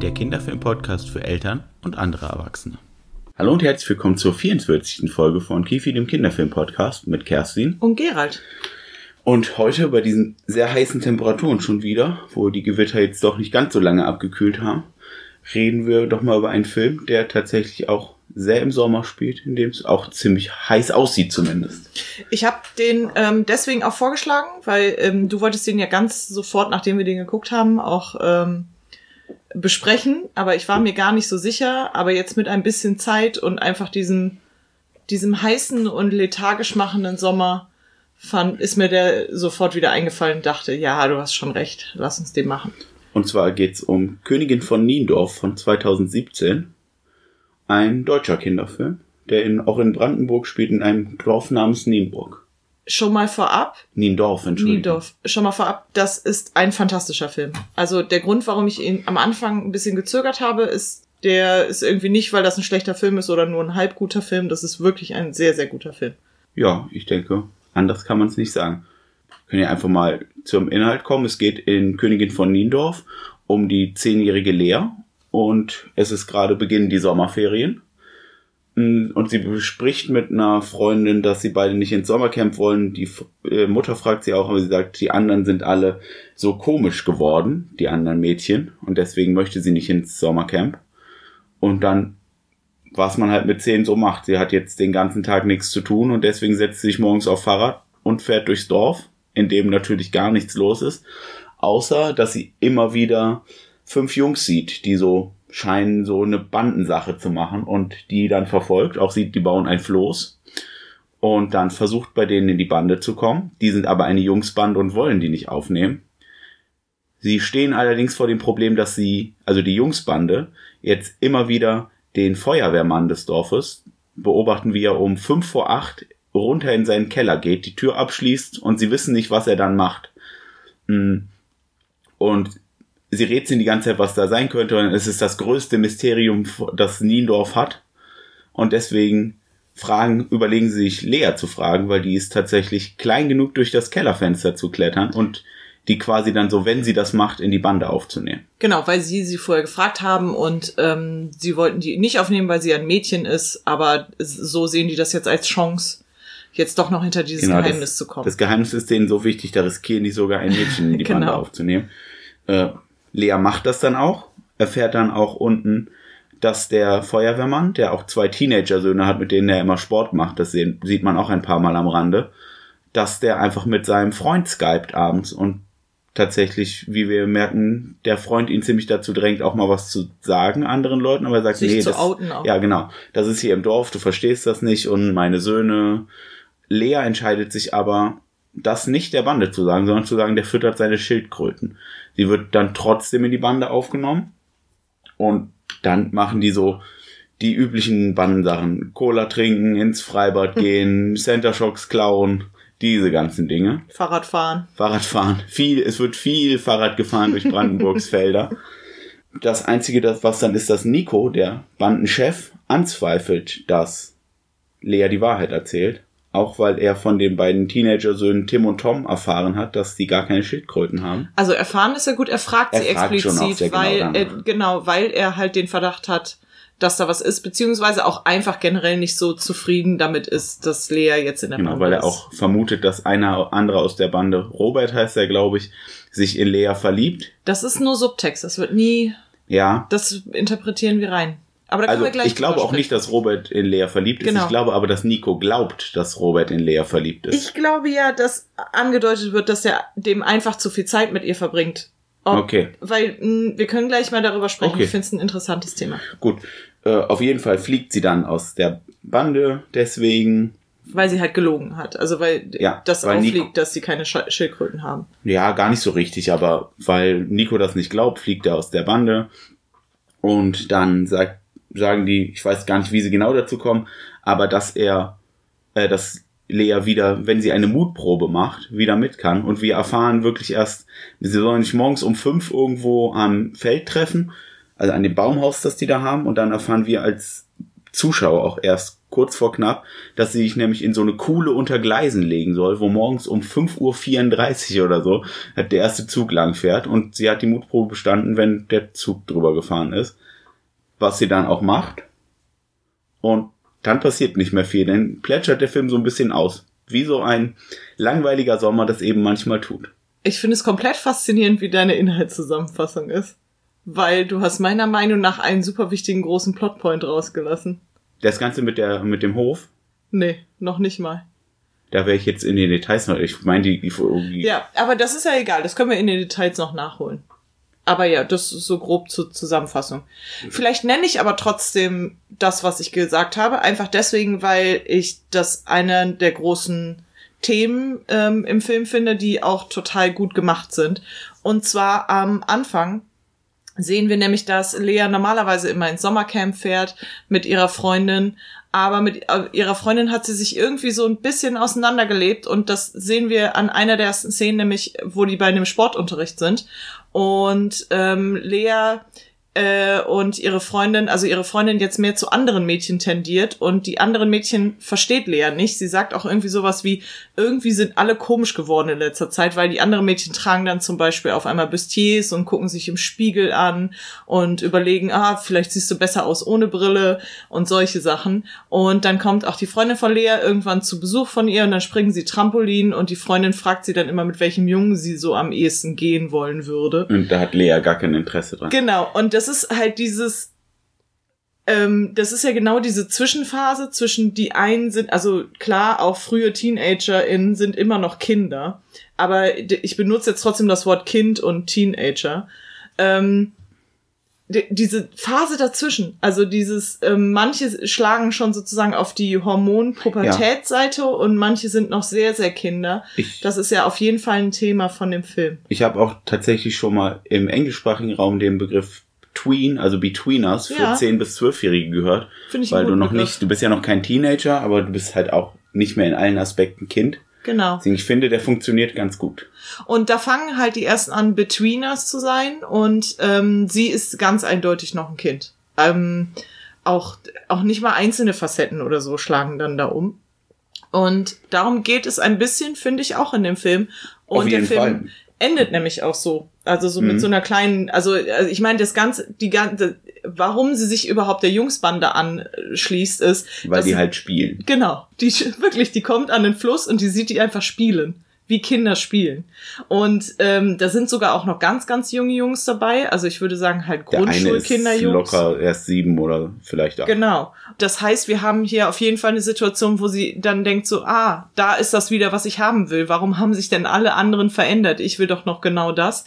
Der Kinderfilm-Podcast für Eltern und andere Erwachsene. Hallo und herzlich willkommen zur 44. Folge von Kefi, dem Kinderfilm-Podcast mit Kerstin. Und Gerald. Und heute bei diesen sehr heißen Temperaturen schon wieder, wo die Gewitter jetzt doch nicht ganz so lange abgekühlt haben, reden wir doch mal über einen Film, der tatsächlich auch sehr im Sommer spielt, in dem es auch ziemlich heiß aussieht zumindest. Ich habe den ähm, deswegen auch vorgeschlagen, weil ähm, du wolltest den ja ganz sofort, nachdem wir den geguckt haben, auch ähm, besprechen. Aber ich war mir gar nicht so sicher. Aber jetzt mit ein bisschen Zeit und einfach diesem, diesem heißen und lethargisch machenden Sommer fand, ist mir der sofort wieder eingefallen und dachte, ja, du hast schon recht, lass uns den machen. Und zwar geht's um Königin von Niendorf von 2017. Ein deutscher Kinderfilm, der in, auch in Brandenburg spielt, in einem Dorf namens Nienburg. Schon mal vorab, Niendorf, Entschuldigung. Niendorf, schon mal vorab, das ist ein fantastischer Film. Also der Grund, warum ich ihn am Anfang ein bisschen gezögert habe, ist, der ist irgendwie nicht, weil das ein schlechter Film ist oder nur ein halb guter Film. Das ist wirklich ein sehr, sehr guter Film. Ja, ich denke, anders kann man es nicht sagen. Können ja einfach mal zum Inhalt kommen. Es geht in Königin von Niendorf um die zehnjährige Lea und es ist gerade Beginn die Sommerferien. Mm, Und sie bespricht mit einer Freundin, dass sie beide nicht ins Sommercamp wollen. Die äh, Mutter fragt sie auch, aber sie sagt, die anderen sind alle so komisch geworden, die anderen Mädchen. Und deswegen möchte sie nicht ins Sommercamp. Und dann, was man halt mit zehn so macht. Sie hat jetzt den ganzen Tag nichts zu tun und deswegen setzt sie sich morgens auf Fahrrad und fährt durchs Dorf, in dem natürlich gar nichts los ist. Außer, dass sie immer wieder fünf Jungs sieht, die so scheinen so eine Bandensache zu machen und die dann verfolgt. Auch sieht, die bauen ein Floß und dann versucht bei denen in die Bande zu kommen. Die sind aber eine Jungsbande und wollen die nicht aufnehmen. Sie stehen allerdings vor dem Problem, dass sie, also die Jungsbande, jetzt immer wieder den Feuerwehrmann des Dorfes beobachten, wie er um fünf vor acht runter in seinen Keller geht, die Tür abschließt und sie wissen nicht, was er dann macht. Mm. Und sie rätseln die ganze Zeit, was da sein könnte. Und es ist das größte Mysterium, das Niendorf hat. Und deswegen fragen, überlegen sie sich Lea zu fragen, weil die ist tatsächlich klein genug, durch das Kellerfenster zu klettern und die quasi dann so, wenn sie das macht, in die Bande aufzunehmen. Genau, weil sie sie vorher gefragt haben und ähm, sie wollten die nicht aufnehmen, weil sie ein Mädchen ist, aber so sehen die das jetzt als Chance, jetzt doch noch hinter dieses Geheimnis Genau, das, zu kommen. Das Geheimnis ist denen so wichtig, da riskieren die sogar ein Mädchen in die Bande Genau. aufzunehmen. Äh, Lea macht das dann auch, erfährt dann auch unten, dass der Feuerwehrmann, der auch zwei Teenager-Söhne hat, mit denen er immer Sport macht, das sehen, sieht man auch ein paar Mal am Rande, dass der einfach mit seinem Freund skypt abends und tatsächlich, wie wir merken, der Freund ihn ziemlich dazu drängt, auch mal was zu sagen anderen Leuten, aber er sagt, Sich nee, zu das, outen auch. ja genau, das ist hier im Dorf, du verstehst das nicht und meine Söhne. Lea entscheidet sich aber, das nicht der Bande zu sagen, sondern zu sagen, der füttert seine Schildkröten. Sie wird dann trotzdem in die Bande aufgenommen und dann machen die so die üblichen Bandensachen. Cola trinken, ins Freibad gehen, Center Shocks klauen, diese ganzen Dinge. Fahrradfahren. Fahrradfahren. Viel, es wird viel Fahrrad gefahren durch Brandenburgs Felder. Das einzige, das, was dann ist, dass Nico, der Bandenchef, anzweifelt, dass Lea die Wahrheit erzählt. Auch weil er von den beiden Teenager-Söhnen Tim und Tom erfahren hat, dass die gar keine Schildkröten haben. Also erfahren ist ja gut, er fragt Er sie fragt explizit, genau weil danach. er, genau, weil er halt den Verdacht hat, dass da was ist, beziehungsweise auch einfach generell nicht so zufrieden damit ist, dass Lea jetzt in der Genau, Bande weil er ist. auch vermutet, dass einer andere aus der Bande, Robert heißt er, glaube ich, sich in Lea verliebt. Das ist nur Subtext, das wird nie, Ja. das interpretieren wir rein. Aber da können Also wir gleich ich glaube auch nicht, dass Robert in Lea verliebt ist. Genau. Ich glaube aber, dass Nico glaubt, dass Robert in Lea verliebt ist. Ich glaube ja, dass angedeutet wird, dass er dem einfach zu viel Zeit mit ihr verbringt. Ob- Okay. Weil mh, wir können gleich mal darüber sprechen. Okay. Ich finde es ein interessantes Thema. Gut, äh, auf jeden Fall fliegt sie dann aus der Bande, deswegen, Weil sie halt gelogen hat. Also weil Ja, das weil auffliegt, Nico- dass sie keine Sch Schildkröten haben. ja, gar nicht so richtig, aber weil Nico das nicht glaubt, fliegt er aus der Bande und dann sagt, sagen die, ich weiß gar nicht, wie sie genau dazu kommen, aber dass er, äh, dass Lea wieder, wenn sie eine Mutprobe macht, wieder mit kann. Und wir erfahren wirklich erst, sie sollen sich morgens um fünf irgendwo am Feld treffen, also an dem Baumhaus, das die da haben. Und dann erfahren wir als Zuschauer auch erst kurz vor knapp, dass sie sich nämlich in so eine Kuhle unter Gleisen legen soll, wo morgens um 5.34 Uhr oder so der erste Zug lang fährt. Und sie hat die Mutprobe bestanden, wenn der Zug drüber gefahren ist. Was sie dann auch macht. Und dann passiert nicht mehr viel, denn plätschert der Film so ein bisschen aus. Wie so ein langweiliger Sommer das eben manchmal tut. Ich finde es komplett faszinierend, wie deine Inhaltszusammenfassung ist. Weil du hast meiner Meinung nach einen super wichtigen großen Plotpoint rausgelassen. Das Ganze mit der, mit dem Hof? Nee, noch nicht mal. Da wäre ich jetzt in den Details noch. Ich meine, die, die, Ja, aber das ist ja egal. Das können wir in den Details noch nachholen. Aber ja, das ist so grob zur Zusammenfassung. Vielleicht nenne ich aber trotzdem das, was ich gesagt habe, einfach deswegen, weil ich das eine der großen Themen ähm, im Film finde, die auch total gut gemacht sind. Und zwar am Anfang sehen wir nämlich, dass Lea normalerweise immer ins Sommercamp fährt mit ihrer Freundin, aber mit äh, ihrer Freundin hat sie sich irgendwie so ein bisschen auseinandergelebt. Und das sehen wir an einer der ersten Szenen, nämlich wo die bei einem Sportunterricht sind. Und ähm, Lea äh, und ihre Freundin, also ihre Freundin jetzt mehr zu anderen Mädchen tendiert und die anderen Mädchen versteht Lea nicht. Sie sagt auch irgendwie sowas wie, irgendwie sind alle komisch geworden in letzter Zeit, weil die anderen Mädchen tragen dann zum Beispiel auf einmal Bustiers und gucken sich im Spiegel an und überlegen, ah, vielleicht siehst du besser aus ohne Brille und solche Sachen. Und dann kommt auch die Freundin von Lea irgendwann zu Besuch von ihr und dann springen sie Trampolin und die Freundin fragt sie dann immer, mit welchem Jungen sie so am ehesten gehen wollen würde. Und da hat Lea gar kein Interesse dran. Genau, und das ist halt dieses, ähm, das ist ja genau diese Zwischenphase zwischen die einen sind, also klar, auch frühe TeenagerInnen sind immer noch Kinder, aber ich benutze jetzt trotzdem das Wort Kind und Teenager. Ähm, die, diese Phase dazwischen, also dieses, ähm, manche schlagen schon sozusagen auf die Hormon-Pubertätsseite ja. und manche sind noch sehr, sehr Kinder. Ich, das ist ja auf jeden Fall ein Thema von dem Film. Ich habe auch tatsächlich schon mal im englischsprachigen Raum den Begriff Tween, also Betweeners, für ja. 10- bis 12-Jährige gehört. Finde ich Weil du noch Begriff. nicht, du bist ja noch kein Teenager, aber du bist halt auch nicht mehr in allen Aspekten Kind. Genau. Deswegen, ich finde, der funktioniert ganz gut. Und da fangen halt die ersten an, Betweeners zu sein und ähm, sie ist ganz eindeutig noch ein Kind. Ähm, auch, auch nicht mal einzelne Facetten oder so schlagen dann da um. Und darum geht es ein bisschen, finde ich, auch in dem Film. Und der Film Fall. Endet nämlich auch so. Also so mit Mhm. so einer kleinen, also, also ich meine, das ganze, die ganze, warum sie sich überhaupt der Jungsbande anschließt, ist, Weil die sie- halt spielen. Genau, die wirklich, die kommt an den Fluss und die sieht die einfach spielen, wie Kinder spielen. Und ähm, da sind sogar auch noch ganz, ganz junge Jungs dabei. Also ich würde sagen halt Grundschulkinderjungs. locker erst sieben oder vielleicht acht. Genau. Das heißt, wir haben hier auf jeden Fall eine Situation, wo sie dann denkt so, ah, da ist das wieder, was ich haben will. Warum haben sich denn alle anderen verändert? Ich will doch noch genau das.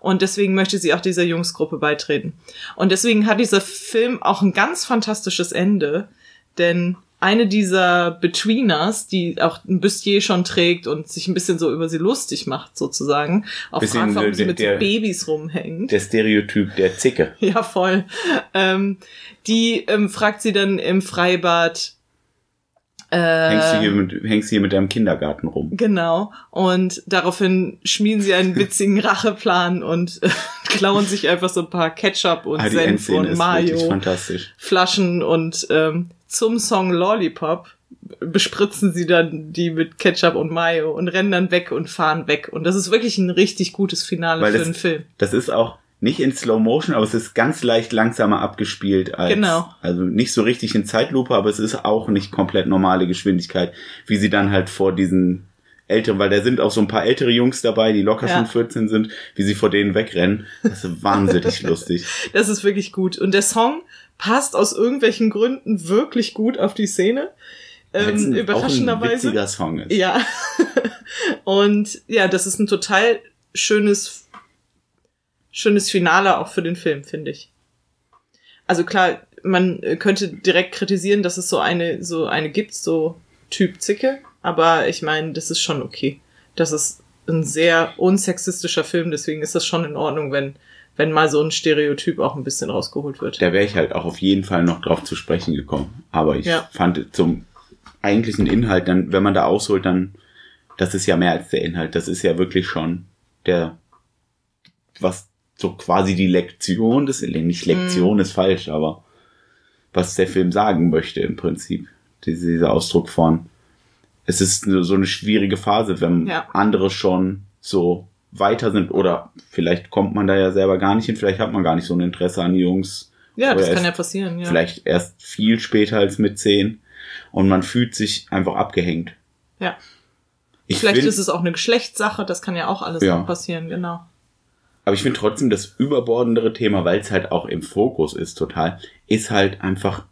Und deswegen möchte sie auch dieser Jungsgruppe beitreten. Und deswegen hat dieser Film auch ein ganz fantastisches Ende, denn eine dieser Betweeners, die auch ein Bustier schon trägt und sich ein bisschen so über sie lustig macht, sozusagen, auch Bisschen fragt, warum der- sie mit der- so Babys rumhängt. Der Stereotyp der Zicke. Ja, voll. Ähm, die ähm, fragt sie dann im Freibad. Hängst du Äh, hier mit, hängst hier mit deinem Kindergarten rum. genau. Und daraufhin schmieden sie einen witzigen Racheplan und äh, klauen sich einfach so ein paar Ketchup und Ah, Senf und Mayo fantastisch. Flaschen und ähm, zum Song Lollipop bespritzen sie dann die mit Ketchup und Mayo und rennen dann weg und fahren weg. Und das ist wirklich ein richtig gutes Finale Weil für das- einen Film. Das ist auch nicht in Slow Motion, aber es ist ganz leicht langsamer abgespielt als, Genau. also nicht so richtig in Zeitlupe, aber es ist auch nicht komplett normale Geschwindigkeit, wie sie dann halt vor diesen älteren, weil da sind auch so ein paar ältere Jungs dabei, die locker Ja. schon 14 sind, wie sie vor denen wegrennen. Das ist wahnsinnig lustig. Das ist wirklich gut. Und der Song passt aus irgendwelchen Gründen wirklich gut auf die Szene. Ähm, ein- auch ein überraschenderweise. Song ist. Ja. Und ja, das ist ein total schönes, schönes Finale auch für den Film, finde ich. Also klar, man könnte direkt kritisieren, dass es so eine, so eine gibt, so Typ Zicke. Aber ich meine, das ist schon okay. Das ist ein sehr unsexistischer Film, deswegen ist das schon in Ordnung, wenn, wenn mal so ein Stereotyp auch ein bisschen rausgeholt wird. Da wäre ich halt auch auf jeden Fall noch drauf zu sprechen gekommen. Aber ich Ja. fand zum eigentlichen Inhalt, dann, wenn man da ausholt, dann, das ist ja mehr als der Inhalt. Das ist ja wirklich schon der, was so quasi die Lektion des, nicht Lektion mm. ist falsch, aber was der Film sagen möchte im Prinzip. Dieser Ausdruck von, es ist so eine schwierige Phase, wenn ja. andere schon so weiter sind oder vielleicht kommt man da ja selber gar nicht hin, vielleicht hat man gar nicht so ein Interesse an Jungs. Ja, das kann ja passieren, ja. Vielleicht erst viel später als mit zehn und man fühlt sich einfach abgehängt. Ja. Ich vielleicht find, ist es auch eine Geschlechtssache, das kann ja auch alles ja. passieren, genau. Aber ich finde trotzdem das überbordendere Thema, weil es halt auch im Fokus ist total, ist halt einfach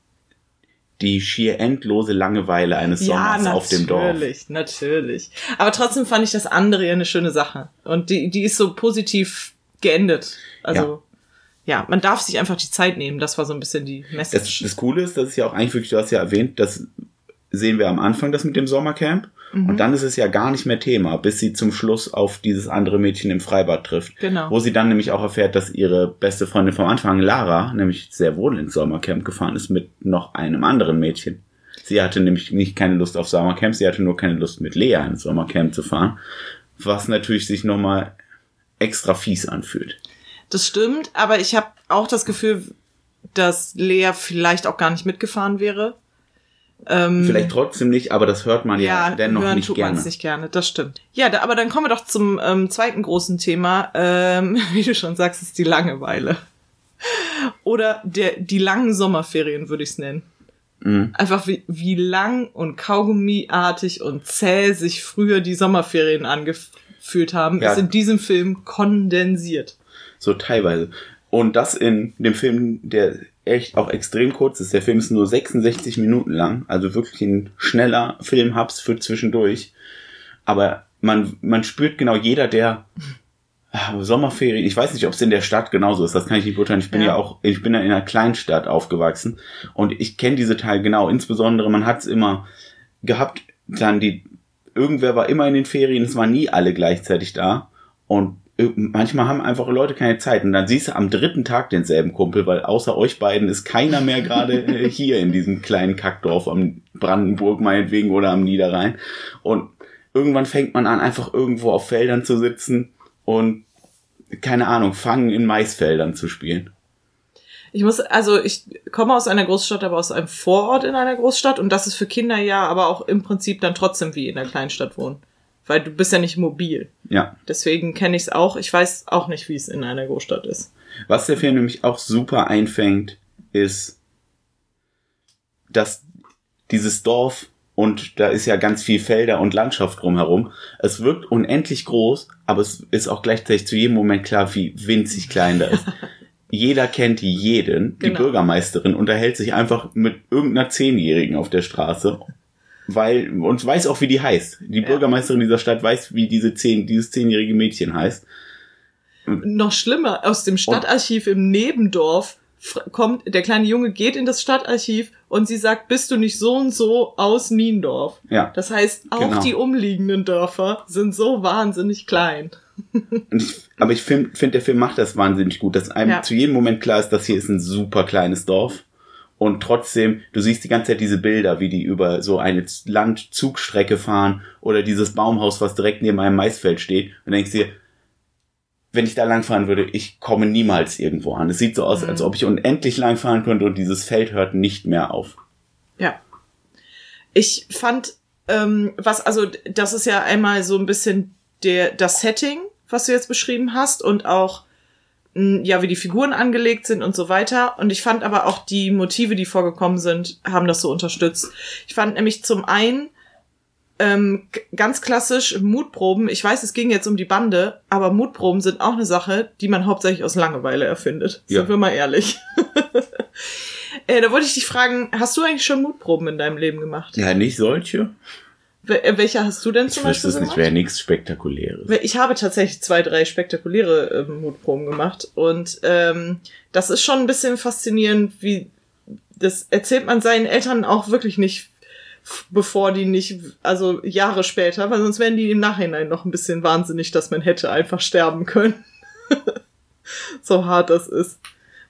die schier endlose Langeweile eines Sommers ja, auf dem Dorf. Natürlich, natürlich. Aber trotzdem fand ich das andere ja eine schöne Sache. Und die, die ist so positiv geendet. Also, ja. ja man darf sich einfach die Zeit nehmen. Das war so ein bisschen die Message. Das, das Coole ist, dass es ja auch eigentlich wirklich, du hast ja erwähnt, das sehen wir am Anfang, das mit dem Sommercamp. Mhm. Und dann ist es ja gar nicht mehr Thema, bis sie zum Schluss auf dieses andere Mädchen im Freibad trifft. Genau. Wo sie dann nämlich auch erfährt, dass ihre beste Freundin vom Anfang, Lara, nämlich sehr wohl ins Sommercamp gefahren ist mit noch einem anderen Mädchen. Sie hatte nämlich nicht keine Lust auf Sommercamp, sie hatte nur keine Lust mit Lea ins Sommercamp zu fahren. Was natürlich sich nochmal extra fies anfühlt. Das stimmt, aber ich habe auch das Gefühl, dass Lea vielleicht auch gar nicht mitgefahren wäre. Ähm, Vielleicht trotzdem nicht, aber das hört man ja, ja dennoch hören nicht tut gerne. nicht gerne, das stimmt. Ja, da, aber dann kommen wir doch zum ähm, zweiten großen Thema. Ähm, wie du schon sagst, ist die Langeweile. Oder der, die langen Sommerferien, würde ich es nennen. Mhm. Einfach wie, wie lang und kaugummiartig und zäh sich früher die Sommerferien angefühlt haben, ja. ist in diesem Film kondensiert. So teilweise. Und das in dem Film, der echt auch extrem kurz ist. Der Film ist nur 66 Minuten lang, also wirklich ein schneller Filmhubs für zwischendurch. Aber man, man spürt genau jeder, der ah, Sommerferien, ich weiß nicht, ob es in der Stadt genauso ist, das kann ich nicht beurteilen. Ich bin ja, ja auch, ich bin ja in einer Kleinstadt aufgewachsen und ich kenne diese Teil genau. Insbesondere, man hat es immer gehabt, dann die, irgendwer war immer in den Ferien, es waren nie alle gleichzeitig da und manchmal haben einfach Leute keine Zeit. Und dann siehst du am dritten Tag denselben Kumpel, weil außer euch beiden ist keiner mehr gerade äh, hier in diesem kleinen Kackdorf am Brandenburg meinetwegen oder am Niederrhein. Und irgendwann fängt man an einfach irgendwo auf Feldern zu sitzen und keine Ahnung, fangen in Maisfeldern zu spielen. Ich muss, also ich komme aus einer Großstadt, aber aus einem Vorort in einer Großstadt. Und das ist für Kinder ja, aber auch im Prinzip dann trotzdem wie in der Kleinstadt wohnen weil du bist ja nicht mobil. Ja. Deswegen kenne ich es auch. Ich weiß auch nicht, wie es in einer Großstadt ist. Was der Film nämlich auch super einfängt, ist, dass dieses Dorf und da ist ja ganz viel Felder und Landschaft drumherum. Es wirkt unendlich groß, aber es ist auch gleichzeitig zu jedem Moment klar, wie winzig klein da ist. Jeder kennt jeden. Die genau. Bürgermeisterin unterhält sich einfach mit irgendeiner Zehnjährigen auf der Straße weil und weiß auch, wie die heißt. Die ja. Bürgermeisterin dieser Stadt weiß, wie diese zehn, dieses zehnjährige Mädchen heißt. Noch schlimmer, aus dem Stadtarchiv und im Nebendorf kommt, der kleine Junge geht in das Stadtarchiv und sie sagt, bist du nicht so und so aus Niendorf? Ja. Das heißt, auch genau. die umliegenden Dörfer sind so wahnsinnig klein. Ich, aber ich finde, find, der Film macht das wahnsinnig gut, dass einem ja. zu jedem Moment klar ist, dass hier ist ein super kleines Dorf und trotzdem, du siehst die ganze Zeit diese Bilder, wie die über so eine Landzugstrecke fahren oder dieses Baumhaus, was direkt neben einem Maisfeld steht und denkst dir, wenn ich da langfahren würde, ich komme niemals irgendwo an. Es sieht so aus, mhm. als ob ich unendlich lang fahren könnte und dieses Feld hört nicht mehr auf. Ja. Ich fand, ähm, was, also, das ist ja einmal so ein bisschen der, das Setting, was du jetzt beschrieben hast und auch ja, wie die Figuren angelegt sind und so weiter. Und ich fand aber auch die Motive, die vorgekommen sind, haben das so unterstützt. Ich fand nämlich zum einen ähm, ganz klassisch Mutproben. Ich weiß, es ging jetzt um die Bande, aber Mutproben sind auch eine Sache, die man hauptsächlich aus Langeweile erfindet. Ja. Sind wir mal ehrlich. äh, da wollte ich dich fragen, hast du eigentlich schon Mutproben in deinem Leben gemacht? Ja, nicht solche. Äh, welche hast du denn zum ich Beispiel es nicht, wäre nichts Spektakuläres. Ich habe tatsächlich zwei, drei spektakuläre äh, Mutproben gemacht und ähm, das ist schon ein bisschen faszinierend, wie das erzählt man seinen Eltern auch wirklich nicht, bevor die nicht, also Jahre später, weil sonst wären die im Nachhinein noch ein bisschen wahnsinnig, dass man hätte einfach sterben können. so hart das ist.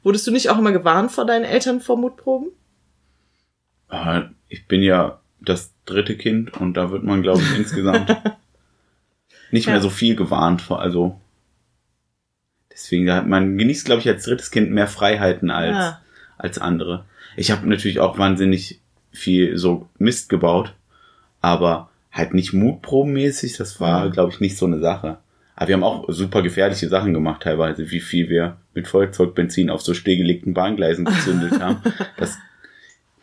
Wurdest du nicht auch immer gewarnt vor deinen Eltern vor Mutproben? Ah, ich bin ja das dritte Kind und da wird man, glaube ich, insgesamt nicht Ja. mehr so viel gewarnt vor. Also deswegen, hat man genießt, glaube ich, als drittes Kind mehr Freiheiten als, Ja. als andere. Ich habe natürlich auch wahnsinnig viel so Mist gebaut, aber halt nicht mutprobenmäßig, das war, glaube ich, nicht so eine Sache. Aber wir haben auch super gefährliche Sachen gemacht teilweise, wie viel wir mit Feuerzeugbenzin auf so stillgelegten Bahngleisen gezündet haben. Das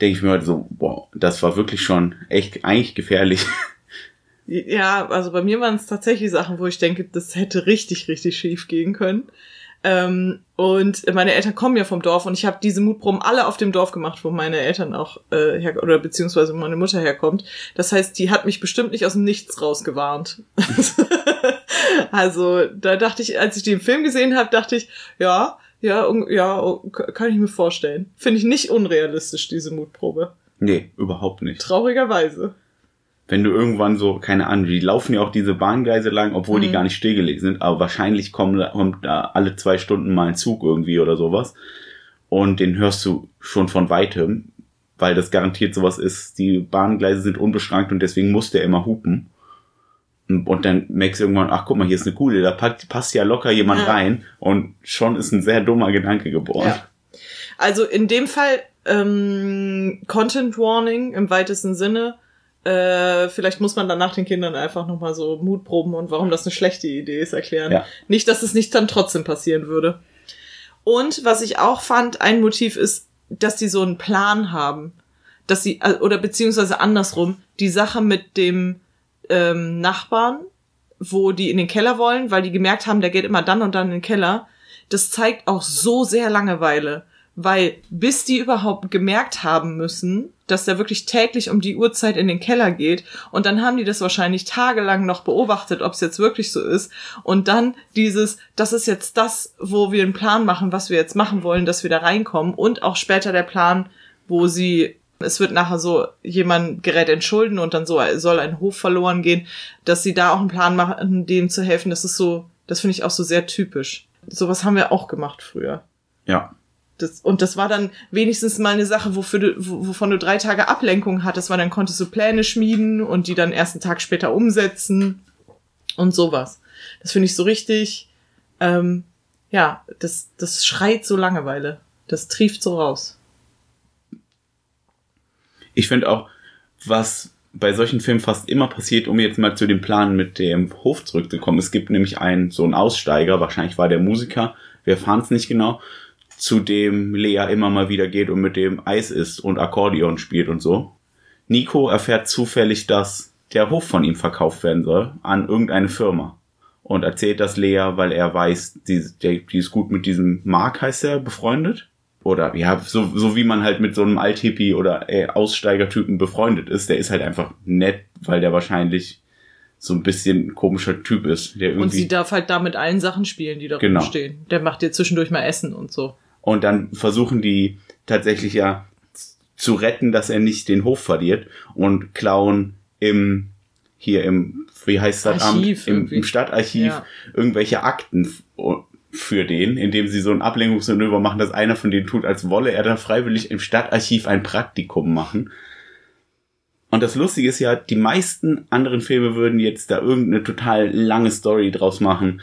denke ich mir heute so, boah, das war wirklich schon echt eigentlich gefährlich. Ja, also bei mir waren es tatsächlich Sachen, wo ich denke, das hätte richtig, richtig schief gehen können. Ähm, und meine Eltern kommen ja vom Dorf und ich habe diese Mutproben alle auf dem Dorf gemacht, wo meine Eltern auch äh, her oder beziehungsweise meine Mutter herkommt. Das heißt, die hat mich bestimmt nicht aus dem Nichts rausgewarnt. also da dachte ich, als ich die im Film gesehen habe, dachte ich, ja, ja, ja, oh, kann ich mir vorstellen. Finde ich nicht unrealistisch diese Mutprobe. nee, überhaupt nicht. Traurigerweise. Wenn du irgendwann so, keine Ahnung, die laufen ja auch diese Bahngleise lang, obwohl die Mhm. gar nicht stillgelegt sind, aber wahrscheinlich kommen, kommt da alle zwei Stunden mal ein Zug irgendwie oder sowas. Und den hörst du schon von weitem, weil das garantiert sowas ist. Die Bahngleise sind unbeschrankt und deswegen muss der immer hupen. Und dann merkst du irgendwann, ach guck mal, hier ist eine Kuhle, da packt, passt ja locker jemand Ja. rein und schon ist ein sehr dummer Gedanke geboren. Ja. Also in dem Fall ähm, Content Warning im weitesten Sinne. Äh, vielleicht muss man danach den Kindern einfach nochmal so Mutproben und warum das eine schlechte Idee ist erklären. Ja. Nicht, dass es nicht dann trotzdem passieren würde. Und was ich auch fand, ein Motiv ist, dass die so einen Plan haben. Dass sie, äh, oder beziehungsweise andersrum, die Sache mit dem ähm, Nachbarn, wo die in den Keller wollen, weil die gemerkt haben, der geht immer dann und dann in den Keller, das zeigt auch so sehr Langeweile. Weil bis die überhaupt gemerkt haben müssen, dass der wirklich täglich um die Uhrzeit in den Keller geht und dann haben die das wahrscheinlich tagelang noch beobachtet, ob es jetzt wirklich so ist und dann dieses, das ist jetzt das, wo wir einen Plan machen, was wir jetzt machen wollen, dass wir da reinkommen und auch später der Plan, wo sie es wird nachher so, jemand gerät in Schulden und dann so soll ein Hof verloren gehen, dass sie da auch einen Plan machen, denen zu helfen. Das ist so, das finde ich auch so sehr typisch. Sowas haben wir auch gemacht früher. Ja. Das, und das war dann wenigstens mal eine Sache, wofür du, wo- wovon du drei Tage Ablenkung hattest, weil dann konntest du Pläne schmieden und die dann erst einen Tag später umsetzen und sowas. Das finde ich so richtig, ähm, ja, das, das schreit so Langeweile. Das trieft so raus. Ich finde auch, was bei solchen Filmen fast immer passiert, um jetzt mal zu dem Plan mit dem Hof zurückzukommen. Es gibt nämlich einen, so einen Aussteiger, wahrscheinlich war der Musiker, wir erfahren es nicht genau, zu dem Lea immer mal wieder geht und mit dem Eis isst und Akkordeon spielt und so. Nico erfährt zufällig, dass der Hof von ihm verkauft werden soll an irgendeine Firma. Und erzählt das Lea, weil er weiß, die, die ist gut mit diesem Mark, heißt er, befreundet. Oder ja, so, so wie man halt mit so einem Althippie oder äh, Aussteigertypen befreundet ist. Der ist halt einfach nett, weil der wahrscheinlich so ein bisschen ein komischer Typ ist. Der irgendwie Und sie darf halt da mit allen Sachen spielen, die da Genau. rumstehen. Der macht dir zwischendurch mal Essen und so. Und dann versuchen die tatsächlich ja zu retten, dass er nicht den Hof verliert und klauen im, hier im, wie heißt das Archiv Amt? Im, im Stadtarchiv Ja. irgendwelche Akten für den, indem sie so ein Ablenkungsmanöver machen, dass einer von denen tut, als wolle er da freiwillig im Stadtarchiv ein Praktikum machen. Und das Lustige ist ja, die meisten anderen Filme würden jetzt da irgendeine total lange Story draus machen.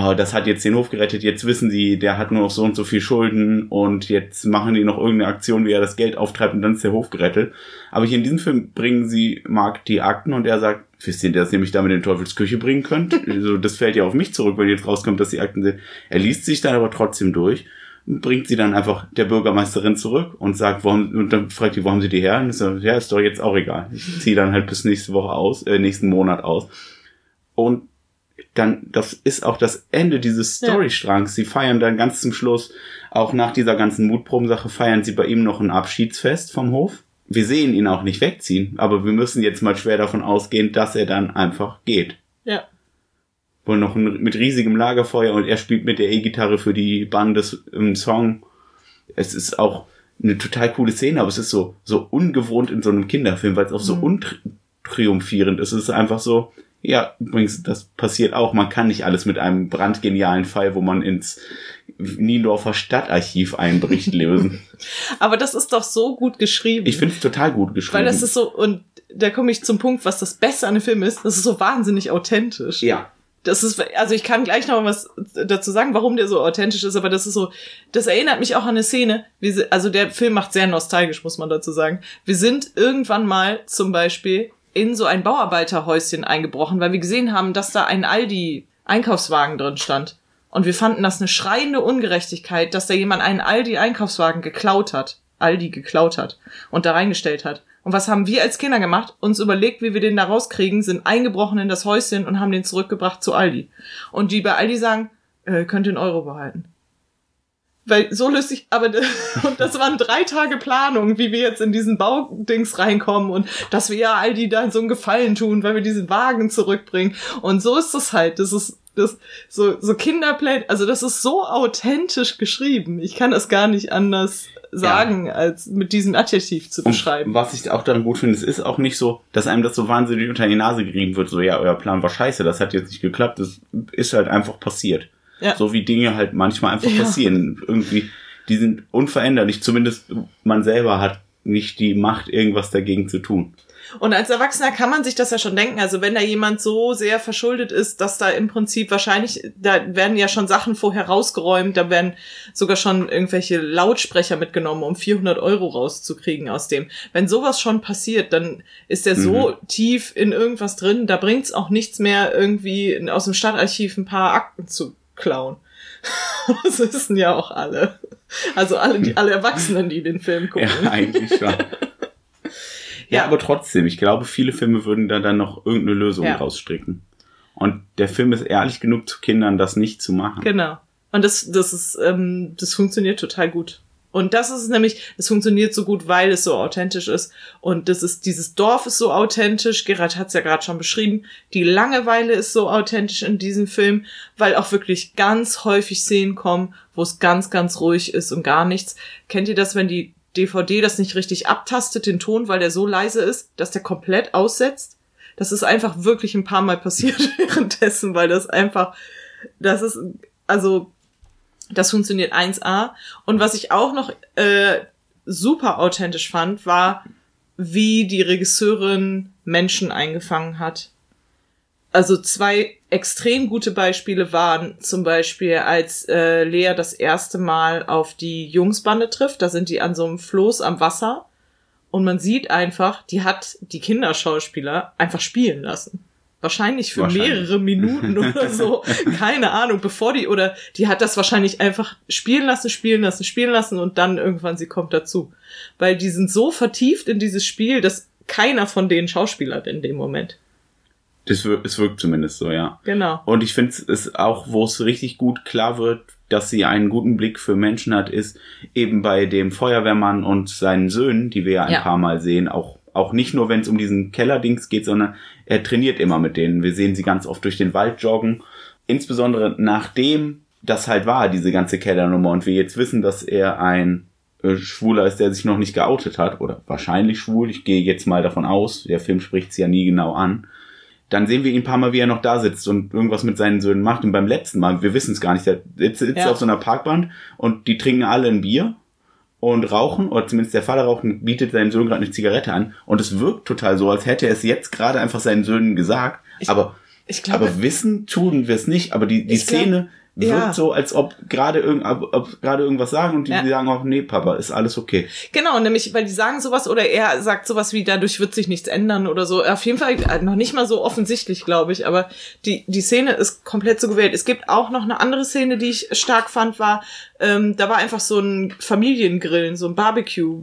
Oh, das hat jetzt den Hof gerettet, jetzt wissen sie, der hat nur noch so und so viel Schulden und jetzt machen die noch irgendeine Aktion, wie er das Geld auftreibt und dann ist der Hof gerettet. Aber hier in diesem Film bringen sie Mark die Akten und er sagt, wisst ihr, dass ihr mich damit in Teufelsküche bringen könnt? also, das fällt ja auf mich zurück, wenn jetzt rauskommt, dass die Akten sind. Er liest sich dann aber trotzdem durch und bringt sie dann einfach der Bürgermeisterin zurück und sagt, warum, und dann fragt die, wo haben sie die her? Und ich so, ja, ist doch jetzt auch egal. Ich ziehe dann halt bis nächste Woche aus, äh, nächsten Monat aus. Und dann, das ist auch das Ende dieses Ja. Storystrangs. Sie feiern dann ganz zum Schluss, auch nach dieser ganzen Mutprobensache, feiern sie bei ihm noch ein Abschiedsfest vom Hof. Wir sehen ihn auch nicht wegziehen, aber wir müssen jetzt mal schwer davon ausgehen, dass er dann einfach geht. Ja. Wohl noch ein, mit riesigem Lagerfeuer und er spielt mit der E-Gitarre für die Bandes im Song. Es ist auch eine total coole Szene, aber es ist so, so ungewohnt in so einem Kinderfilm, weil es auch so Mhm. untriumphierend ist. Es ist einfach so, Ja, übrigens, das passiert auch. Man kann nicht alles mit einem brandgenialen Fall, wo man ins Niendorfer Stadtarchiv einbricht, lösen. Aber das ist doch so gut geschrieben. Ich finde es total gut geschrieben. Weil das ist so, und da komme ich zum Punkt, was das Beste an dem Film ist, das ist so wahnsinnig authentisch. Ja. Das ist, also ich kann gleich noch was dazu sagen, warum der so authentisch ist, aber das ist so, das erinnert mich auch an eine Szene, wie sie, also der Film macht sehr nostalgisch, muss man dazu sagen. Wir sind irgendwann mal zum Beispiel in so ein Bauarbeiterhäuschen eingebrochen, weil wir gesehen haben, dass da ein Aldi-Einkaufswagen drin stand. Und wir fanden das eine schreiende Ungerechtigkeit, dass da jemand einen Aldi-Einkaufswagen geklaut hat. Aldi geklaut hat und da reingestellt hat. Und was haben wir als Kinder gemacht? Uns überlegt, wie wir den da rauskriegen, sind eingebrochen in das Häuschen und haben den zurückgebracht zu Aldi. Und die bei Aldi sagen, äh, könnt den Euro behalten. Weil so löst sich, aber und das waren drei Tage Planung, wie wir jetzt in diesen Baudings reinkommen und dass wir ja Aldi da so einen Gefallen tun, weil wir diesen Wagen zurückbringen. Und so ist das halt. Das ist das so so Kinderplay, also das ist so authentisch geschrieben. Ich kann das gar nicht anders sagen, ja. als mit diesem Adjektiv zu beschreiben. Und was ich auch daran gut finde, es ist auch nicht so, dass einem das so wahnsinnig unter die Nase gerieben wird, so ja, euer Plan war scheiße, das hat jetzt nicht geklappt, das ist halt einfach passiert. Ja. So wie Dinge halt manchmal einfach ja. passieren. Irgendwie, die sind unveränderlich, zumindest man selber hat nicht die Macht, irgendwas dagegen zu tun. Und als Erwachsener kann man sich das ja schon denken. Also wenn da jemand so sehr verschuldet ist, dass da im Prinzip wahrscheinlich, da werden ja schon Sachen vorher rausgeräumt, da werden sogar schon irgendwelche Lautsprecher mitgenommen, um 400 Euro rauszukriegen aus dem. Wenn sowas schon passiert, dann ist mhm. so tief in irgendwas drin, da bringt's auch nichts mehr irgendwie aus dem Stadtarchiv ein paar Akten zu klauen. das wissen ja auch alle. Also alle, die, alle Erwachsenen, die den Film gucken. Ja, eigentlich schon. Ja, aber trotzdem, ich glaube, viele Filme würden da dann noch irgendeine Lösung ja. rausstricken. Und der Film ist ehrlich genug zu Kindern, das nicht zu machen. Genau. Und das, das ist, ähm, das funktioniert total gut. Und das ist nämlich, es funktioniert so gut, weil es so authentisch ist. Und das ist, dieses Dorf ist so authentisch. Gerard hat es ja gerade schon beschrieben. Die Langeweile ist so authentisch in diesem Film, weil auch wirklich ganz häufig Szenen kommen, wo es ganz, ganz ruhig ist und gar nichts. Kennt ihr das, wenn die DVD das nicht richtig abtastet, den Ton, weil der so leise ist, dass der komplett aussetzt. Das ist einfach wirklich ein paar Mal passiert währenddessen, weil das einfach, das ist, also, das funktioniert 1A. Und was ich auch noch äh, super authentisch fand, war, wie die Regisseurin Menschen eingefangen hat. Also zwei extrem gute Beispiele waren zum Beispiel, als äh, Lea das erste Mal auf die Jungsbande trifft, da sind die an so einem Floß am Wasser und man sieht einfach, die hat die Kinderschauspieler einfach spielen lassen. Wahrscheinlich für wahrscheinlich. mehrere Minuten oder so. Keine Ahnung, bevor die, oder die hat das wahrscheinlich einfach spielen lassen, spielen lassen, spielen lassen und dann irgendwann sie kommt dazu. Weil die sind so vertieft in dieses Spiel, dass keiner von denen Schauspieler in dem Moment. Das wirkt, es wirkt zumindest so, ja. Genau. Und ich finde es auch, wo es richtig gut klar wird, dass sie einen guten Blick für Menschen hat, ist eben bei dem Feuerwehrmann und seinen Söhnen, die wir ja ein ja. paar Mal sehen, auch, auch nicht nur, wenn es um diesen Kellerdings geht, sondern er trainiert immer mit denen. Wir sehen sie ganz oft durch den Wald joggen. Insbesondere nachdem das halt war, diese ganze Kellernummer, und wir jetzt wissen, dass er ein äh, Schwuler ist, der sich noch nicht geoutet hat, oder wahrscheinlich schwul, ich gehe jetzt mal davon aus, der Film spricht es ja nie genau an dann sehen wir ihn ein paar Mal, wie er noch da sitzt und irgendwas mit seinen Söhnen macht. Und beim letzten Mal, wir wissen es gar nicht, der sitzt, ja. auf so einer Parkband und die trinken alle ein Bier und rauchen, oder zumindest der Vater raucht und bietet seinem Sohn gerade eine Zigarette an. Und es wirkt total so, als hätte er es jetzt gerade einfach seinen Söhnen gesagt. Ich, aber, ich glaube, aber wissen tun wir es nicht. Aber die, die Szene, wirkt ja. so, als ob gerade irgend, ob gerade irgendwas sagen und die, ja. die sagen auch, nee, Papa, ist alles okay. Genau, nämlich, weil die sagen sowas oder er sagt sowas wie, dadurch wird sich nichts ändern oder so. Auf jeden Fall äh, noch nicht mal so offensichtlich, glaube ich, aber die, die Szene ist komplett so gewählt. Es gibt auch noch eine andere Szene, die ich stark fand, war, ähm, da war einfach so ein Familiengrillen, so ein Barbecue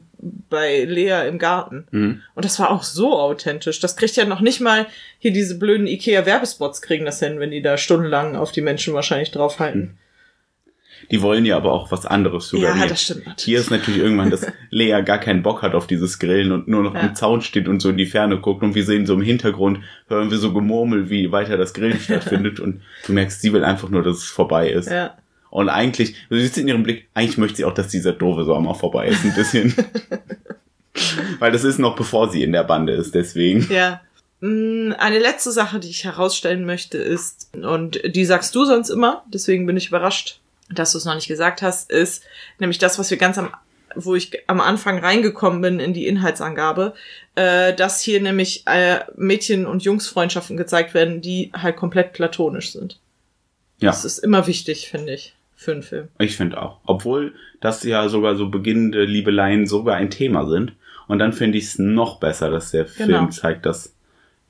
bei Lea im Garten. Mhm. Und das war auch so authentisch. Das kriegt ja noch nicht mal hier diese blöden Ikea-Werbespots kriegen das hin, wenn die da stundenlang auf die Menschen wahrscheinlich draufhalten. Mhm. Die wollen ja aber auch was anderes suggerieren. Ja, das stimmt. Natürlich. Hier ist natürlich irgendwann, dass Lea gar keinen Bock hat auf dieses Grillen und nur noch ja. am Zaun steht und so in die Ferne guckt und wir sehen so im Hintergrund, hören wir so Gemurmel, wie weiter das Grillen stattfindet und du merkst, sie will einfach nur, dass es vorbei ist. Ja. Und eigentlich, du siehst in ihrem Blick, eigentlich möchte sie auch, dass dieser doofe Sommer vorbei ist, ein bisschen. Weil das ist noch bevor sie in der Bande ist, deswegen. Ja. Mm, Eine letzte Sache, die ich herausstellen möchte, ist, und die sagst du sonst immer, deswegen bin ich überrascht, dass du es noch nicht gesagt hast, ist nämlich das, was wir ganz am, wo ich am Anfang reingekommen bin in die Inhaltsangabe, äh, dass hier nämlich äh, Mädchen- und Jungsfreundschaften gezeigt werden, die halt komplett platonisch sind. Ja. Das ist immer wichtig, finde ich, für einen Film. Ich finde auch. Obwohl das ja sogar so beginnende Liebeleien sogar ein Thema sind. Und dann finde ich es noch besser, dass der Genau. Film zeigt, dass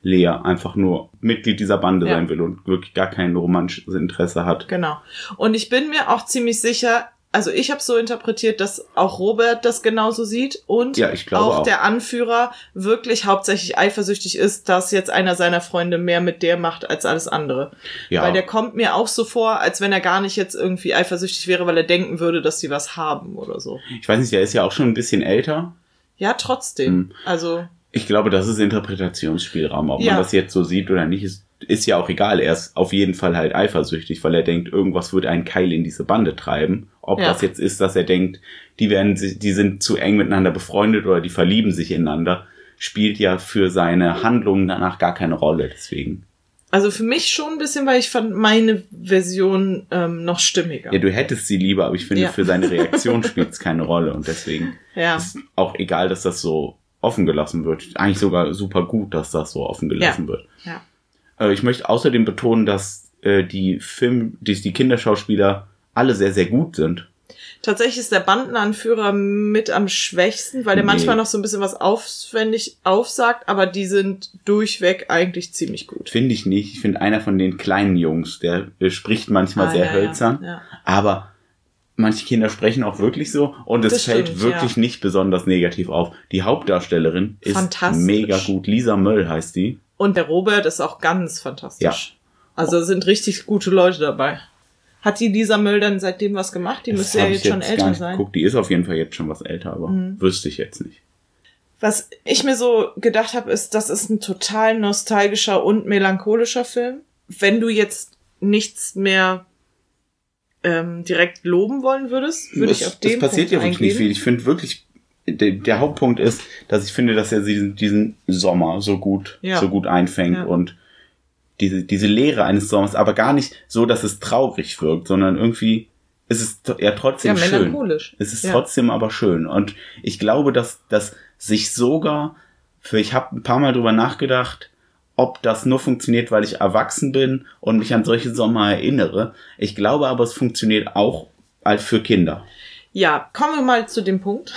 Lea einfach nur Mitglied dieser Bande Ja. sein will und wirklich gar kein romantisches Interesse hat. Genau. Und ich bin mir auch ziemlich sicher, also ich habe so interpretiert, dass auch Robert das genauso sieht und Ja, ich glaube auch, auch. der Anführer wirklich hauptsächlich eifersüchtig ist, dass jetzt einer seiner Freunde mehr mit der macht als alles andere. Ja. Weil der kommt mir auch so vor, als wenn er gar nicht jetzt irgendwie eifersüchtig wäre, weil er denken würde, dass sie was haben oder so. Ich weiß nicht, der ist ja auch schon ein bisschen älter. Ja, trotzdem. Hm. Also, Ich glaube, das ist Interpretationsspielraum. Ob Ja. man das jetzt so sieht oder nicht, ist, ist ja auch egal. Er ist auf jeden Fall halt eifersüchtig, weil er denkt, irgendwas würde einen Keil in diese Bande treiben. Ob Ja. das jetzt ist, dass er denkt, die werden, sich- die sind zu eng miteinander befreundet oder die verlieben sich ineinander, spielt ja für seine Handlungen danach gar keine Rolle. Deswegen. also für mich schon ein bisschen, weil ich fand meine Version ähm, noch stimmiger. Ja, du hättest sie lieber, aber ich finde, Ja. für seine Reaktion spielt es keine Rolle. Und deswegen Ja. ist auch egal, dass das so offen gelassen wird. Eigentlich sogar super gut, dass das so offen gelassen wird. Ja. Äh, ich möchte außerdem betonen, dass äh, die Film, die, die Kinderschauspieler alle sehr, sehr gut sind. Tatsächlich ist der Bandenanführer mit am schwächsten, weil der Nee. manchmal noch so ein bisschen was aufwendig aufsagt, aber die sind durchweg eigentlich ziemlich gut. Finde ich nicht. Ich finde einer von den kleinen Jungs, der spricht manchmal Ah, sehr ja, hölzern, Ja, ja. aber manche Kinder sprechen auch wirklich so und es Das fällt stimmt, wirklich ja. nicht besonders negativ auf. Die Hauptdarstellerin ist mega gut. Lisa Möll heißt die. Und der Robert ist auch ganz fantastisch. Ja. Also sind richtig gute Leute dabei. Hat die Lisa Müll dann seitdem was gemacht? Die Das müsste ja jetzt ich schon älter sein. Mhm. Geguckt. Die ist auf jeden Fall jetzt schon was älter, aber wüsste ich jetzt nicht. Was ich mir so gedacht habe, ist, das ist ein total nostalgischer und melancholischer Film. Wenn du jetzt nichts mehr ähm, direkt loben wollen würdest, würde ich auf den Es passiert Punkt ja wirklich nicht viel. Ich finde wirklich, der, der Hauptpunkt ist, dass ich finde, dass er diesen, diesen Sommer so gut, Ja. so gut einfängt Ja. und diese, diese Leere eines Sommers, aber gar nicht so, dass es traurig wirkt, sondern irgendwie ist es ja Ja, trotzdem schön. melancholisch. Es ist Ja. trotzdem aber schön. Und ich glaube, dass das sich sogar für, ich habe ein paar Mal drüber nachgedacht, ob das nur funktioniert, weil ich erwachsen bin und mich an solche Sommer erinnere. Ich glaube aber, es funktioniert auch als für Kinder. Ja, kommen wir mal zu dem Punkt.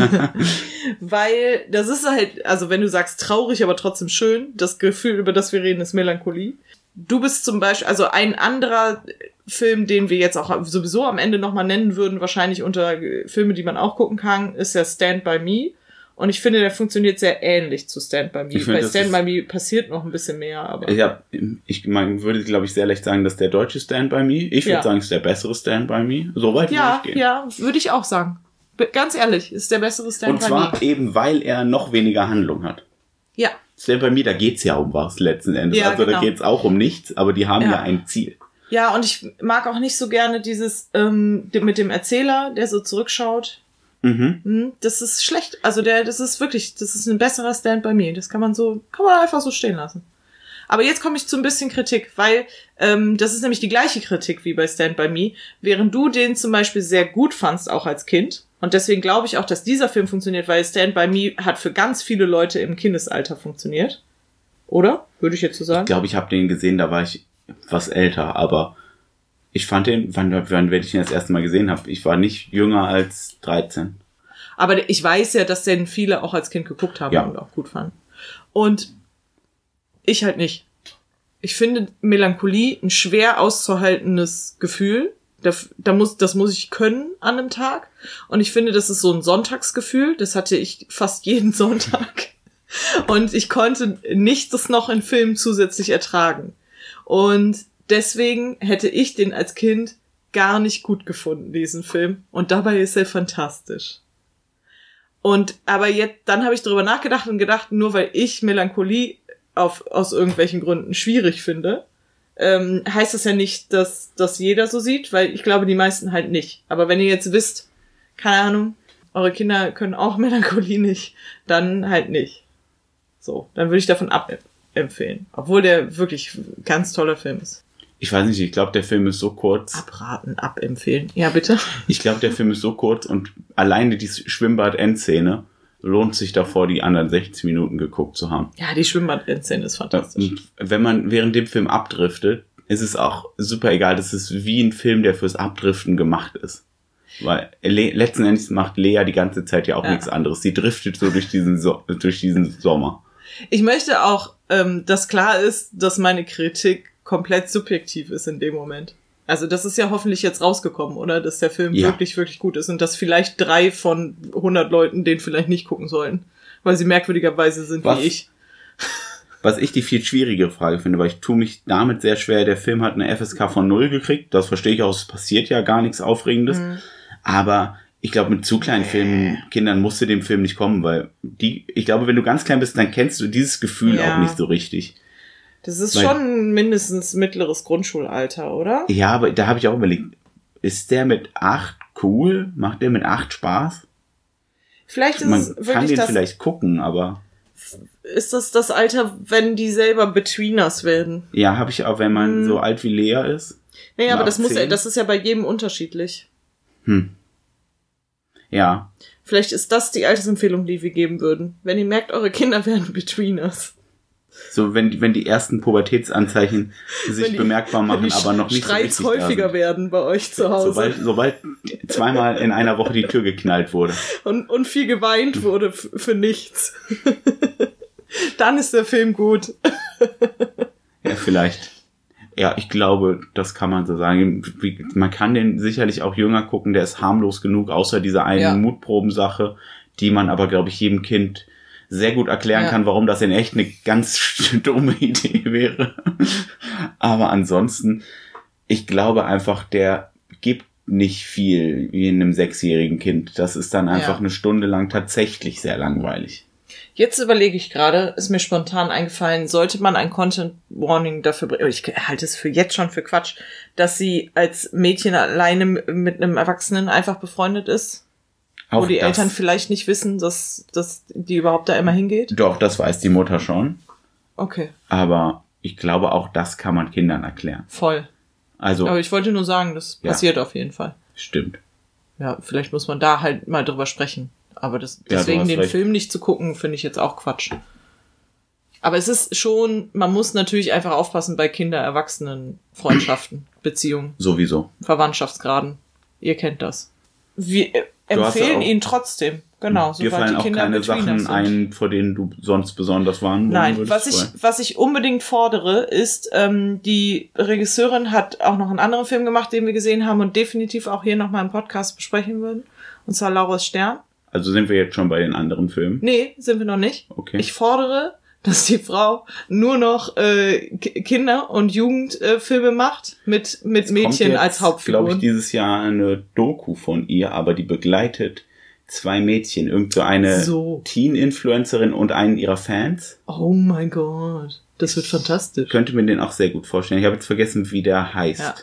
Weil das ist halt, also wenn du sagst traurig, aber trotzdem schön, das Gefühl, über das wir reden, ist Melancholie. Du bist zum Beispiel, also ein anderer Film, den wir jetzt auch sowieso am Ende nochmal nennen würden, wahrscheinlich unter Filme, die man auch gucken kann, ist ja Stand By Me. Und ich finde, der funktioniert sehr ähnlich zu Stand By Me. Bei Stand By Me passiert noch ein bisschen mehr, aber. Ja, ich man würde, glaube ich, sehr leicht sagen, dass der deutsche Stand by Me. Ich würde Ja. sagen, es ist der bessere Stand by Me. So weit ja, würde ich gehen. ja, würde ich auch sagen. Ganz ehrlich, ist der bessere Stand Und By zwar Me. eben, weil er noch weniger Handlung hat. Ja, Stand by Me, da geht's ja um was letzten Endes. Ja, also da genau. geht's auch um nichts, aber die haben Ja. ja, ein Ziel. Ja, und ich mag auch nicht so gerne dieses ähm, mit dem Erzähler, der so zurückschaut. Mhm. Hm, das ist schlecht. Also der, das ist wirklich, das ist ein besserer Stand bei mir. Das kann man so, kann man einfach so stehen lassen. Aber jetzt komme ich zu ein bisschen Kritik, weil ähm, das ist nämlich die gleiche Kritik wie bei Stand by Me, während du den zum Beispiel sehr gut fandst, auch als Kind. Und deswegen glaube ich auch, dass dieser Film funktioniert, weil Stand by Me hat für ganz viele Leute im Kindesalter funktioniert. Oder? Würde ich jetzt so sagen. Ich glaube, ich habe den gesehen, da war ich was älter, aber ich fand den, wann, wann wenn ich den das erste Mal gesehen habe, ich war nicht jünger als 13. Aber ich weiß ja, dass den viele auch als Kind geguckt haben Ja. und auch gut fanden. Und ich halt nicht. Ich finde Melancholie ein schwer auszuhaltendes Gefühl. Da, da muss, das muss ich können an einem Tag. Und ich finde, das ist so ein Sonntagsgefühl. Das hatte ich fast jeden Sonntag. Und ich konnte nicht das noch in Filmen zusätzlich ertragen. Und deswegen hätte ich den als Kind gar nicht gut gefunden, diesen Film. Und dabei ist er fantastisch. Und aber jetzt, dann habe ich darüber nachgedacht und gedacht, nur weil ich Melancholie auf, aus irgendwelchen Gründen schwierig finde, ähm, heißt das ja nicht, dass das jeder so sieht, weil ich glaube, die meisten halt nicht. Aber wenn ihr jetzt wisst, keine Ahnung, eure Kinder können auch Melancholie nicht, dann halt nicht. So, dann würde ich davon ab, empfehlen. Obwohl der wirklich ganz toller Film ist. Ich weiß nicht, ich glaube, der Film ist so kurz. Abraten, abempfehlen. Ja, bitte. Ich glaube, der Film ist so kurz und alleine die Schwimmbad-Endszene lohnt sich davor, die anderen 60 Minuten geguckt zu haben. Ja, die Schwimmbad-Endszene ist fantastisch. Und wenn man während dem Film abdriftet, ist es auch super egal. Das ist wie ein Film, der fürs Abdriften gemacht ist. Weil le letzten Endes macht Lea die ganze Zeit ja auch Ja. nichts anderes. Sie driftet so durch diesen, so durch diesen Sommer. Ich möchte auch, ähm, dass klar ist, dass meine Kritik komplett subjektiv ist in dem Moment. Also das ist ja hoffentlich jetzt rausgekommen, oder? Dass der Film Ja. wirklich, wirklich gut ist und dass vielleicht drei von 100 Leuten den vielleicht nicht gucken sollen, weil sie merkwürdigerweise sind Was? wie ich. Was ich die viel schwierigere Frage finde, weil ich tue mich damit sehr schwer. Der Film hat eine FSK von null gekriegt. Das verstehe ich auch. Es passiert ja gar nichts Aufregendes. Mhm. Aber ich glaube, mit zu kleinen Filmen, Kindern musste dem Film nicht kommen, weil die, ich glaube, wenn du ganz klein bist, dann kennst du dieses Gefühl Ja. auch nicht so richtig. Das ist Weil- schon mindestens mittleres Grundschulalter, oder? Ja, aber da habe ich auch überlegt, ist der mit acht cool? Macht der mit acht Spaß? Vielleicht ist Man es kann wirklich den das, vielleicht gucken, aber ist das das Alter, wenn die selber Betweeners werden. ja, habe ich auch, wenn man Hm. so alt wie Lea ist. Naja, aber das muss ja, zehn? das ist ja bei jedem unterschiedlich. Hm. Ja, Vielleicht ist das die Altersempfehlung, die wir geben würden. Wenn ihr merkt, eure Kinder werden Betweeners. So wenn die, wenn die ersten Pubertätsanzeichen sich die- bemerkbar machen, aber noch nicht Streits so richtig häufiger werden bei euch zu Hause. Sobald, sobald zweimal in einer Woche die Tür geknallt wurde. und, und viel geweint wurde für nichts. Dann ist der Film gut. Ja, vielleicht. Ja, ich glaube, das kann man so sagen. Man kann den sicherlich auch jünger gucken, der ist harmlos genug, außer dieser einen Ja. Mutprobensache, die man aber, glaube ich, jedem Kind sehr gut erklären Ja. kann, warum das in echt eine ganz dumme Idee wäre. aber ansonsten, ich glaube einfach, der gibt nicht viel wie in einem sechsjährigen Kind. Das ist dann einfach Ja. eine Stunde lang tatsächlich sehr langweilig. Jetzt überlege ich gerade, ist mir spontan eingefallen, sollte man ein Content Warning dafür bringen, ich halte es für jetzt schon für Quatsch, dass sie als Mädchen alleine mit einem Erwachsenen einfach befreundet ist, wo Auch die das- Eltern vielleicht nicht wissen, dass, dass die überhaupt da immer hingeht. Doch, das weiß die Mutter schon. Okay, Aber ich glaube, auch das kann man Kindern erklären. voll. Also, Aber ich wollte nur sagen, das Ja. passiert auf jeden Fall. stimmt. Ja, vielleicht muss man da halt mal drüber sprechen. Aber das, du deswegen den recht. Film nicht zu gucken, finde ich jetzt auch Quatsch. Aber es ist schon, man muss natürlich einfach aufpassen bei Kinder-Erwachsenen-Freundschaften, Beziehungen, Sowieso. Verwandtschaftsgraden. Ihr kennt das. Wir äh, empfehlen ihn trotzdem. Genau, Dir fallen die auch Kinder keine Sachen sind. ein, vor denen du sonst besonders warnen Nein, was ich, was ich unbedingt fordere, ist, ähm, die Regisseurin hat auch noch einen anderen Film gemacht, den wir gesehen haben und definitiv auch hier nochmal im Podcast besprechen würden. Und zwar Laura's Stern. Also sind wir jetzt schon bei den anderen Filmen. Nee, sind wir noch nicht. Okay. Ich fordere, dass die Frau nur noch äh, Ki- Kinder- und Jugendfilme äh, macht mit, mit Mädchen Kommt jetzt, als glaube Hauptfiguren. ich, dieses Jahr eine Doku von ihr, aber die begleitet zwei Mädchen. Irgend so eine So. Teen-Influencerin und einen ihrer Fans. oh mein Gott. Das wird fantastisch. Könnte mir den auch sehr gut vorstellen. Ich habe jetzt vergessen, wie der heißt. Ja.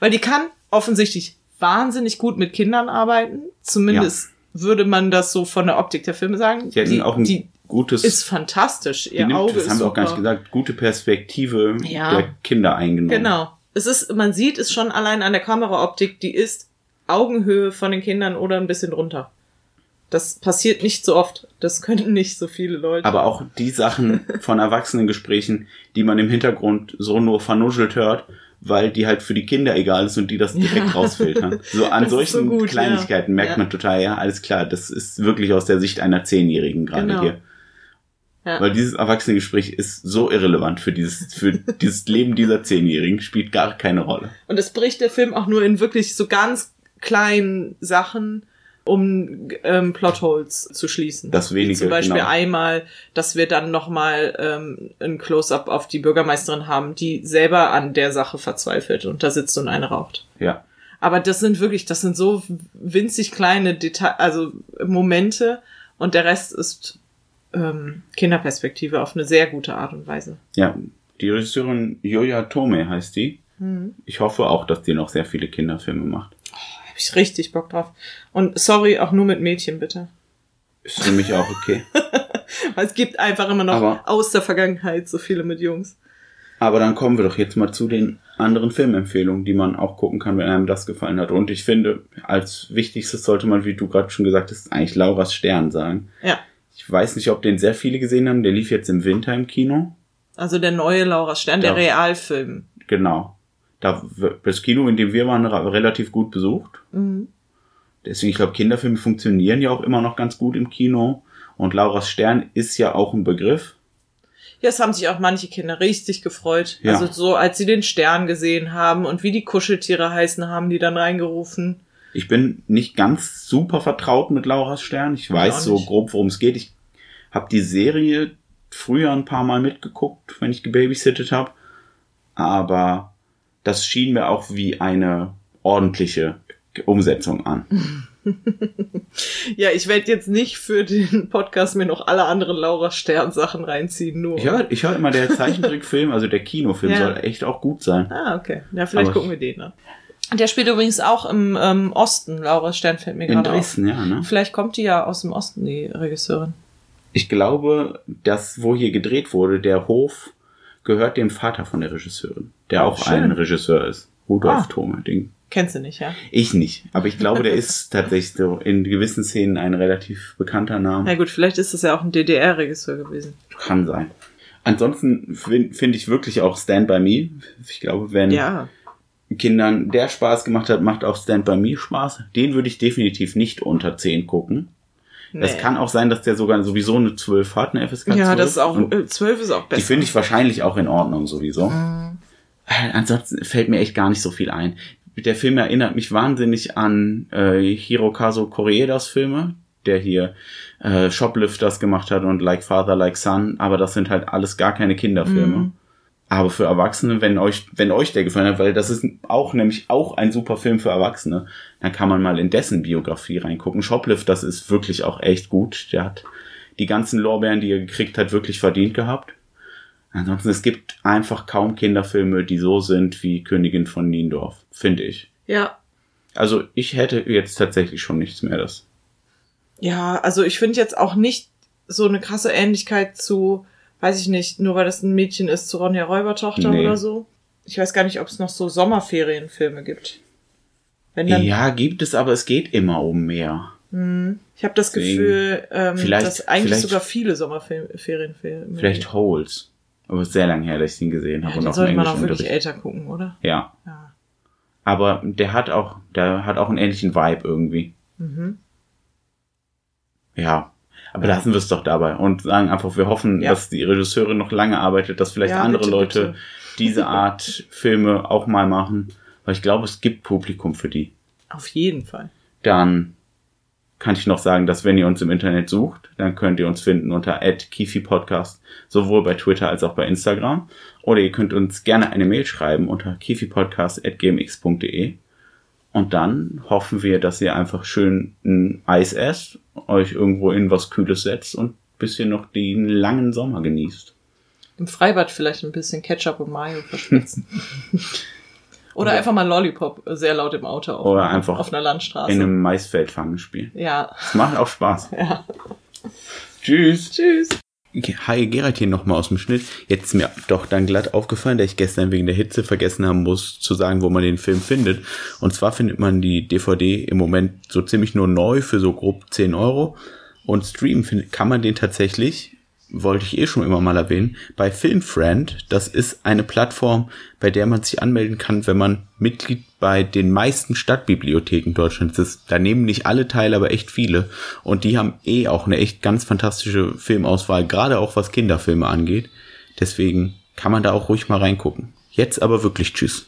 Weil die kann offensichtlich wahnsinnig gut mit Kindern arbeiten. Zumindest würde man das so von der Optik der Filme sagen. Die hatten auch ein die gutes, ist fantastisch. Ihr nimmt, Auge das haben wir auch gar nicht gesagt, gute Perspektive Ja. der Kinder eingenommen. Genau. Es ist, man sieht es schon allein an der Kameraoptik, die ist Augenhöhe von den Kindern oder ein bisschen drunter. Das passiert nicht so oft. Das können nicht so viele Leute. Aber auch die Sachen von Erwachsenengesprächen, die man im Hintergrund so nur vernuschelt hört, weil die halt für die Kinder egal ist und die das direkt Ja. rausfiltern. So an Das ist so solchen gut, Kleinigkeiten ja. merkt Ja. man total, ja, alles klar, das ist wirklich aus der Sicht einer Zehnjährigen gerade Genau. hier. Ja. Weil dieses Erwachsenengespräch ist so irrelevant für dieses, für dieses Leben dieser Zehnjährigen, spielt gar keine Rolle. Und es bricht der Film auch nur in wirklich so ganz kleinen Sachen, um ähm, Plotholes zu schließen. Das wenige, Wie Zum Beispiel genau. einmal, dass wir dann nochmal ähm, ein Close-up auf die Bürgermeisterin haben, die selber an der Sache verzweifelt und da sitzt und eine raucht. Ja. Aber das sind wirklich, das sind so winzig kleine Detail, also Momente und der Rest ist ähm, Kinderperspektive auf eine sehr gute Art und Weise. Ja. Die Regisseurin Yoya Tome heißt die. Mhm. Ich hoffe auch, dass die noch sehr viele Kinderfilme macht. Hab ich richtig Bock drauf. Und sorry, auch nur mit Mädchen, bitte. Ist für mich auch okay. Es gibt einfach immer noch Aber- aus der Vergangenheit so viele mit Jungs. Aber dann kommen wir doch jetzt mal zu den anderen Filmempfehlungen, die man auch gucken kann, wenn einem das gefallen hat. Und ich finde, als wichtigstes sollte man, wie du gerade schon gesagt hast, eigentlich Lauras Stern sagen. Ja. Ich weiß nicht, ob den sehr viele gesehen haben. Der lief jetzt im Winter im Kino. Also der neue Laura Stern, der Ja. Realfilm. Genau. Da, das Kino, in dem wir waren, relativ gut besucht. Mhm. Deswegen, ich glaube, Kinderfilme funktionieren ja auch immer noch ganz gut im Kino. Und Lauras Stern ist ja auch ein Begriff. Ja, es haben sich auch manche Kinder richtig gefreut. Ja. Also so, als sie den Stern gesehen haben und wie die Kuscheltiere heißen, haben die dann reingerufen. Ich bin nicht ganz super vertraut mit Lauras Stern. Ich weiß so grob, worum es geht. Ich habe die Serie früher ein paar Mal mitgeguckt, wenn ich gebabysittet habe. Aber das schien mir auch wie eine ordentliche Umsetzung an. Ja, ich werde jetzt nicht für den Podcast mir noch alle anderen Laura Stern Sachen reinziehen, nur. Ich höre ich hör immer, der Zeichentrickfilm, also der Kinofilm, Ja. soll echt auch gut sein. Ah, okay. Ja, vielleicht Aber gucken wir den an. Der spielt übrigens auch im ähm, Osten. Laura Stern fällt mir In gerade auf. Dresden, ja, ne? Vielleicht kommt die ja aus dem Osten, die Regisseurin. Ich glaube, dass, wo hier gedreht wurde, der Hof gehört dem Vater von der Regisseurin, der auch schön. ein Regisseur ist. Rudolf Ah. Thome, den Kennst du nicht, ja? Ich nicht, aber ich glaube, der ist tatsächlich so in gewissen Szenen ein relativ bekannter Name. Na gut, vielleicht ist das ja auch ein DDR-Regisseur gewesen. Kann sein. Ansonsten finde find ich wirklich auch Stand By Me. Ich glaube, wenn Ja. Kindern der Spaß gemacht hat, macht auch Stand By Me Spaß. Den würde ich definitiv nicht unter 10 gucken. Es Nee. kann auch sein, dass der sogar sowieso eine 12 hat, eine FSK 12. Ja, das ist auch, Und äh, 12 ist auch besser. die finde ich wahrscheinlich auch in Ordnung sowieso. Mhm. Äh, Ansonsten fällt mir echt gar nicht so viel ein. Der Film erinnert mich wahnsinnig an äh, Hirokazu Koreedas Filme, der hier äh, Shoplifters gemacht hat und Like Father, Like Son, aber das sind halt alles gar keine Kinderfilme. Mhm. Aber für Erwachsene, wenn euch, wenn euch der gefallen hat, weil das ist auch nämlich auch ein super Film für Erwachsene, dann kann man mal in dessen Biografie reingucken. Shoplifters ist wirklich auch echt gut. Der hat die ganzen Lorbeeren, die er gekriegt hat, wirklich verdient gehabt. Ansonsten, es gibt einfach kaum Kinderfilme, die so sind wie Königin von Niendorf, finde ich. Ja. Also ich hätte jetzt tatsächlich schon nichts mehr das. Ja, also ich finde jetzt auch nicht so eine krasse Ähnlichkeit zu, weiß ich nicht, nur weil das ein Mädchen ist, zu Ronja Räubertochter Nee. oder so. Ich weiß gar nicht, ob es noch so Sommerferienfilme gibt. Ja, gibt es, aber es geht immer um mehr. Hm, ich habe das Deswegen- Gefühl, ähm, dass eigentlich sogar viele Sommerferienfilme Vielleicht Holes. Aber es ist sehr lange her, dass ich ihn gesehen ja, habe. den und auch sollte man auch wirklich Unterricht. älter gucken, oder? Ja. Ja. Aber der hat auch, der hat auch einen ähnlichen Vibe irgendwie. Mhm. Ja. Aber lassen wir es doch dabei und sagen einfach, wir hoffen, Ja. dass die Regisseurin noch lange arbeitet, dass vielleicht Ja, andere bitte, Leute bitte. diese Art Filme auch mal machen. Weil ich glaube, es gibt Publikum für die. Auf jeden Fall. Dann kann ich noch sagen, dass wenn ihr uns im Internet sucht, dann könnt ihr uns finden unter @kifi_podcast, sowohl bei Twitter als auch bei Instagram. Oder ihr könnt uns gerne eine Mail schreiben unter kifipodcast@gmx.de. Und dann hoffen wir, dass ihr einfach schön ein Eis esst, euch irgendwo in was Kühles setzt und bisschen noch den langen Sommer genießt. Im Freibad vielleicht ein bisschen Ketchup und Mayo verschwitzen. Oder Oder- einfach mal Lollipop sehr laut im Auto auf, Oder einfach auf einer Landstraße. In einem Maisfeldfangen spielen. ja. Es macht auch Spaß. ja. Tschüss. Tschüss. Hi, Gerald hier nochmal aus dem Schnitt. Jetzt ist mir doch dann glatt aufgefallen, dass ich gestern wegen der Hitze vergessen haben muss, zu sagen, wo man den Film findet. Und zwar findet man die DVD im Moment so ziemlich nur neu für so grob 10 Euro. Und streamen findet, kann man den tatsächlich, wollte ich eh schon immer mal erwähnen, bei Filmfriend. Das ist eine Plattform, bei der man sich anmelden kann, wenn man Mitglied bei den meisten Stadtbibliotheken Deutschlands ist. Da nehmen nicht alle teil, aber echt viele. Und die haben eh auch eine echt ganz fantastische Filmauswahl, gerade auch was Kinderfilme angeht. Deswegen kann man da auch ruhig mal reingucken. Jetzt aber wirklich Tschüss.